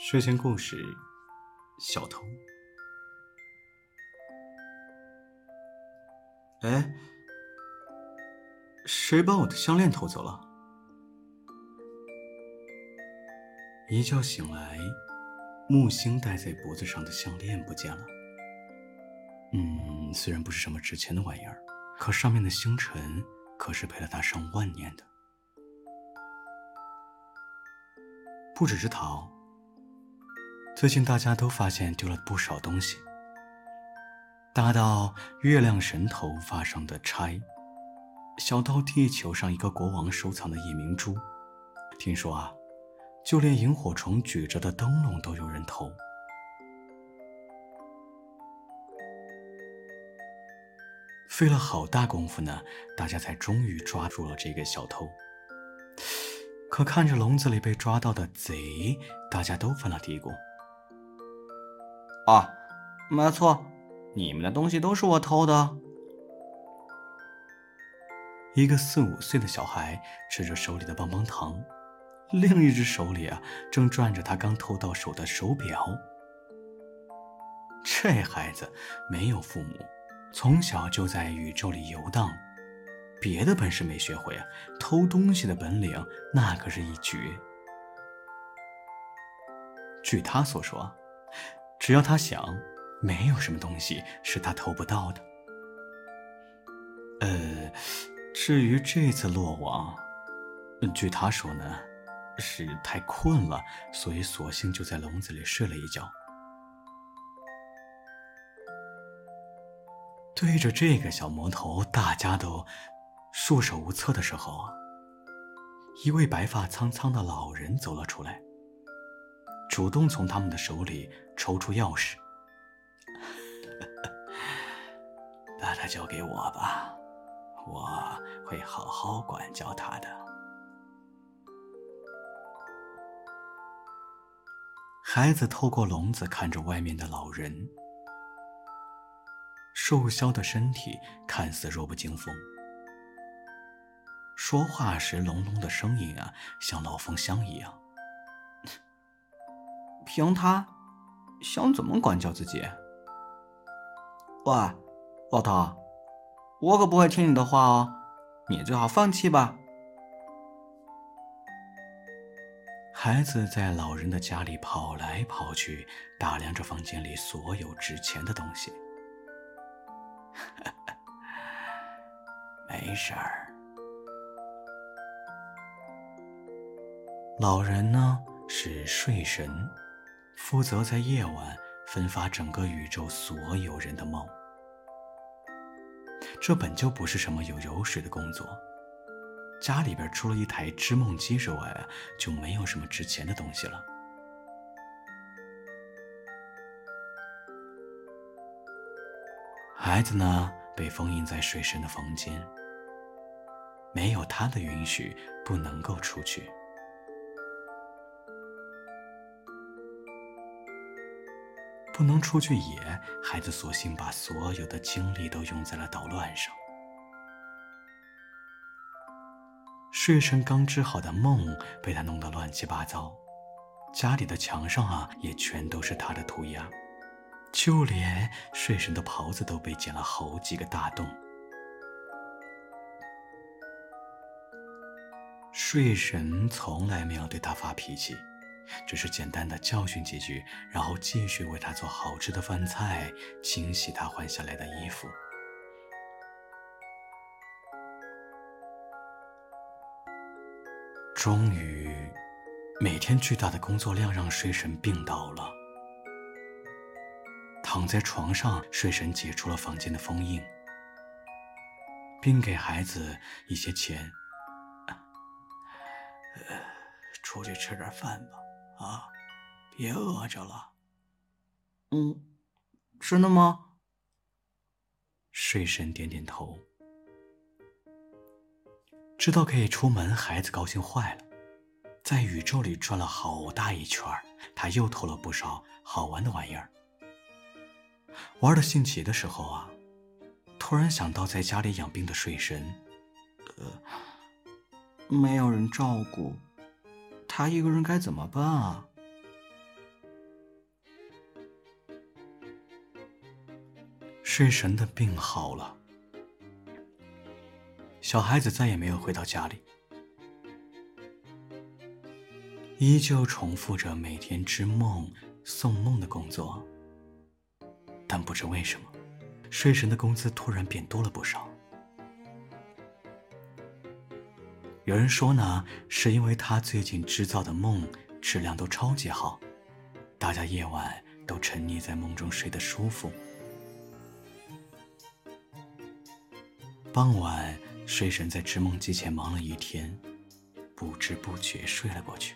睡前故事：小偷。哎，谁把我的项链偷走了？一觉醒来，木星戴在脖子上的项链不见了。嗯，虽然不是什么值钱的玩意儿，可上面的星辰可是陪了他上万年的。不只是桃。最近大家都发现丢了不少东西，大到月亮神头发上的钗，小到地球上一个国王收藏的夜明珠。听说啊，就连萤火虫举着的灯笼都有人偷。费了好大功夫呢，大家才终于抓住了这个小偷。可看着笼子里被抓到的贼，大家都犯了嘀咕。啊，没错，你们的东西都是我偷的。一个四五岁的小孩吃着手里的棒棒糖，另一只手里啊正转着他刚偷到手的手表。这孩子没有父母，从小就在宇宙里游荡，别的本事没学会啊，偷东西的本领那可是一绝。据他所说。只要他想，没有什么东西是他偷不到的。呃，至于这次落网，据他说呢，是太困了，所以索性就在笼子里睡了一觉。对着这个小魔头，大家都束手无策的时候，一位白发苍苍的老人走了出来。主动从他们的手里抽出钥匙，把他交给我吧，我会好好管教他的。孩子透过笼子看着外面的老人，瘦削的身体看似弱不禁风，说话时隆隆的声音啊，像老风箱一样。凭他想怎么管教自己？喂，老头，我可不会听你的话哦，你最好放弃吧。孩子在老人的家里跑来跑去，打量着房间里所有值钱的东西。没事儿。老人呢是睡神。负责在夜晚分发整个宇宙所有人的梦，这本就不是什么有油水的工作。家里边除了一台织梦机之外，就没有什么值钱的东西了。孩子呢，被封印在水神的房间，没有他的允许，不能够出去。不能出去野，孩子索性把所有的精力都用在了捣乱上。睡神刚织好的梦被他弄得乱七八糟，家里的墙上啊也全都是他的涂鸦，就连睡神的袍子都被剪了好几个大洞。睡神从来没有对他发脾气。只是简单的教训几句，然后继续为他做好吃的饭菜，清洗他换下来的衣服。终于，每天巨大的工作量让睡神病倒了。躺在床上，睡神解除了房间的封印，并给孩子一些钱，出去吃点饭吧。啊，别饿着了。嗯，真的吗？睡神点点头。知道可以出门，孩子高兴坏了，在宇宙里转了好大一圈他又偷了不少好玩的玩意儿。玩的兴起的时候啊，突然想到在家里养病的睡神，呃，没有人照顾。他一个人该怎么办啊？睡神的病好了。小孩子再也没有回到家里。依旧重复着每天织梦、送梦的工作。但不知为什么，睡神的工资突然变多了不少。有人说呢，是因为他最近制造的梦质量都超级好，大家夜晚都沉溺在梦中睡得舒服。傍晚，睡神在织梦机前忙了一天，不知不觉睡了过去。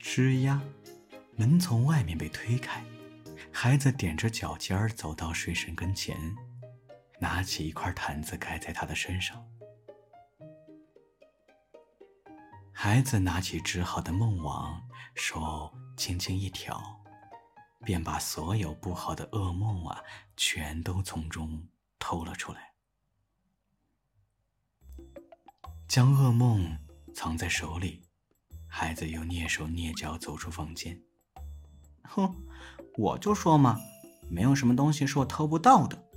吱呀，门从外面被推开，孩子踮着脚尖儿走到睡神跟前。拿起一块毯子盖在他的身上，孩子拿起织好的梦网，手轻轻一挑，便把所有不好的噩梦啊，全都从中偷了出来，将噩梦藏在手里。孩子又蹑手蹑脚走出房间。哼，我就说嘛，没有什么东西是我偷不到的。